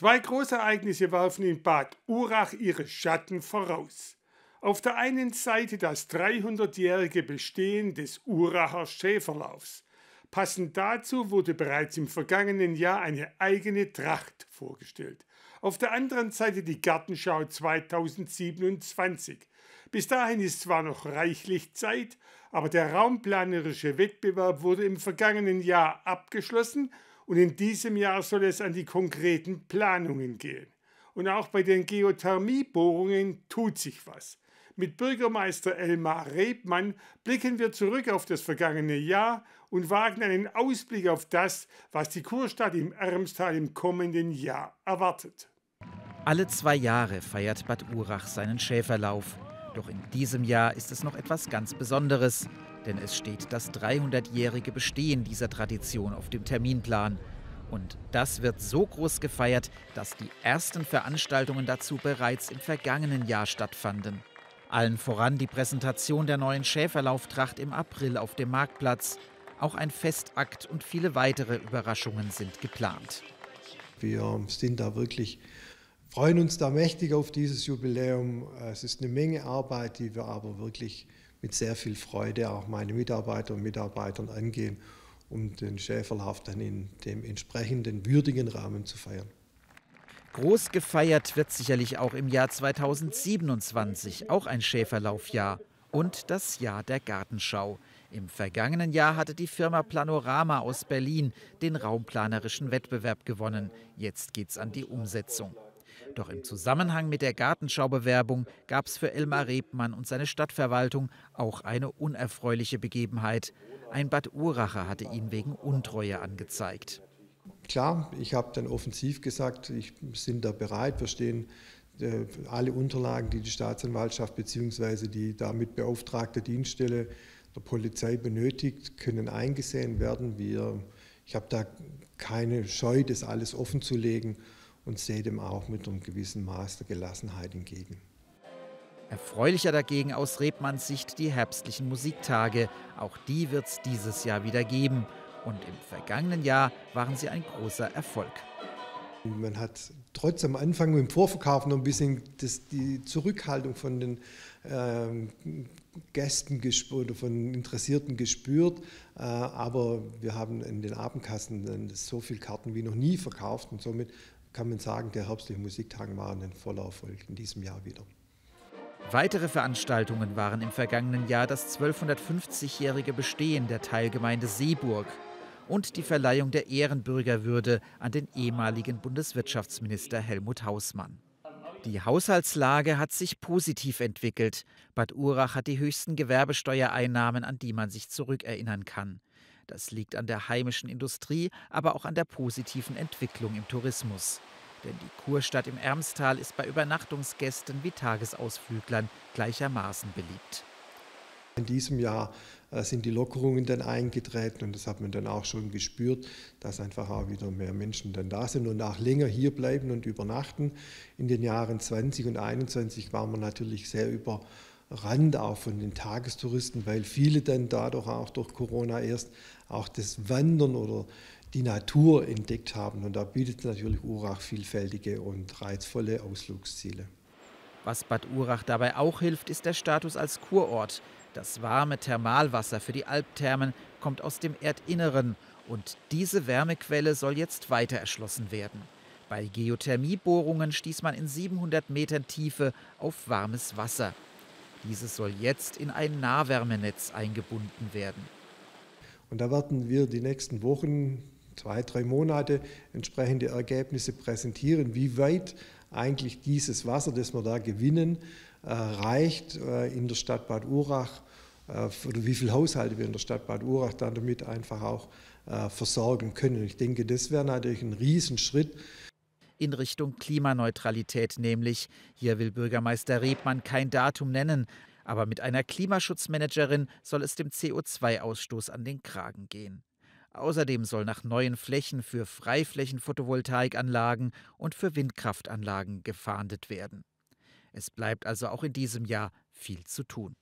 Zwei Großereignisse warfen in Bad Urach ihre Schatten voraus. Auf der einen Seite das 300-jährige Bestehen des Uracher Schäferlaufs. Passend dazu wurde bereits im vergangenen Jahr eine eigene Tracht vorgestellt. Auf der anderen Seite die Gartenschau 2027. Bis dahin ist zwar noch reichlich Zeit, aber der raumplanerische Wettbewerb wurde im vergangenen Jahr abgeschlossen und in diesem Jahr soll es an die konkreten Planungen gehen. Und auch bei den Geothermiebohrungen tut sich was. Mit Bürgermeister Elmar Rebmann blicken wir zurück auf das vergangene Jahr und wagen einen Ausblick auf das, was die Kurstadt im Ermstal im kommenden Jahr erwartet. Alle zwei Jahre feiert Bad Urach seinen Schäferlauf. Doch in diesem Jahr ist es noch etwas ganz Besonderes, denn es steht das 300-jährige Bestehen dieser Tradition auf dem Terminplan. Und das wird so groß gefeiert, dass die ersten Veranstaltungen dazu bereits im vergangenen Jahr stattfanden. Allen voran die Präsentation der neuen Schäferlauftracht im April auf dem Marktplatz. Auch ein Festakt und viele weitere Überraschungen sind geplant. Wir sind da wirklich freuen uns da mächtig auf dieses Jubiläum. Es ist eine Menge Arbeit, die wir aber wirklich mit sehr viel Freude auch meine Mitarbeiter und Mitarbeitern angehen, um den Schäferlauf dann in dem entsprechenden würdigen Rahmen zu feiern. Groß gefeiert wird sicherlich auch im Jahr 2027, auch ein Schäferlaufjahr und das Jahr der Gartenschau. Im vergangenen Jahr hatte die Firma Planorama aus Berlin den raumplanerischen Wettbewerb gewonnen. Jetzt geht's an die Umsetzung. Doch im Zusammenhang mit der Gartenschaubewerbung gab es für Elmar Rebmann und seine Stadtverwaltung auch eine unerfreuliche Begebenheit. Ein Bad Uracher hatte ihn wegen Untreue angezeigt. Klar, ich habe dann offensiv gesagt, ich bin da bereit, wir stehen äh, alle Unterlagen, die die Staatsanwaltschaft bzw. die damit beauftragte Dienststelle der Polizei benötigt, können eingesehen werden. Wir, ich habe da keine Scheu, das alles offenzulegen und sehe dem auch mit einem gewissen Maß der Gelassenheit entgegen. Erfreulicher dagegen aus Rebmanns Sicht die herbstlichen Musiktage. Auch die wird es dieses Jahr wieder geben. Und im vergangenen Jahr waren sie ein großer Erfolg. Man hat trotz am Anfang im Vorverkauf noch ein bisschen das, die Zurückhaltung von den ähm, Gästen oder von Interessierten gespürt. Äh, aber wir haben in den Abendkassen so viele Karten wie noch nie verkauft und somit kann man sagen, der herbstliche Musiktag waren ein voller Erfolg in diesem Jahr wieder. Weitere Veranstaltungen waren im vergangenen Jahr das 1250-jährige Bestehen der Teilgemeinde Seeburg und die Verleihung der Ehrenbürgerwürde an den ehemaligen Bundeswirtschaftsminister Helmut Hausmann. Die Haushaltslage hat sich positiv entwickelt. Bad Urach hat die höchsten Gewerbesteuereinnahmen, an die man sich zurückerinnern kann. Das liegt an der heimischen Industrie, aber auch an der positiven Entwicklung im Tourismus. Denn die Kurstadt im Ermstal ist bei Übernachtungsgästen wie Tagesausflüglern gleichermaßen beliebt. In diesem Jahr äh, sind die Lockerungen dann eingetreten und das hat man dann auch schon gespürt, dass einfach auch wieder mehr Menschen dann da sind und auch länger hier bleiben und übernachten. In den Jahren 20 und 21 waren wir natürlich sehr über Rand auch von den Tagestouristen, weil viele dann dadurch auch durch Corona erst auch das Wandern oder die Natur entdeckt haben. Und da bietet natürlich Urach vielfältige und reizvolle Ausflugsziele. Was Bad Urach dabei auch hilft, ist der Status als Kurort. Das warme Thermalwasser für die Alpthermen kommt aus dem Erdinneren und diese Wärmequelle soll jetzt weiter erschlossen werden. Bei Geothermiebohrungen stieß man in 700 Metern Tiefe auf warmes Wasser. Dieses soll jetzt in ein Nahwärmenetz eingebunden werden. Und da werden wir die nächsten Wochen, zwei, drei Monate entsprechende Ergebnisse präsentieren, wie weit eigentlich dieses Wasser, das wir da gewinnen, äh, reicht äh, in der Stadt Bad Urach äh, oder wie viele Haushalte wir in der Stadt Bad Urach dann damit einfach auch versorgen können. Ich denke, das wäre natürlich ein Riesenschritt in Richtung Klimaneutralität nämlich. Hier will Bürgermeister Rebmann kein Datum nennen, aber mit einer Klimaschutzmanagerin soll es dem CO2-Ausstoß an den Kragen gehen. Außerdem soll nach neuen Flächen für Freiflächen-Photovoltaikanlagen und für Windkraftanlagen gefahndet werden. Es bleibt also auch in diesem Jahr viel zu tun.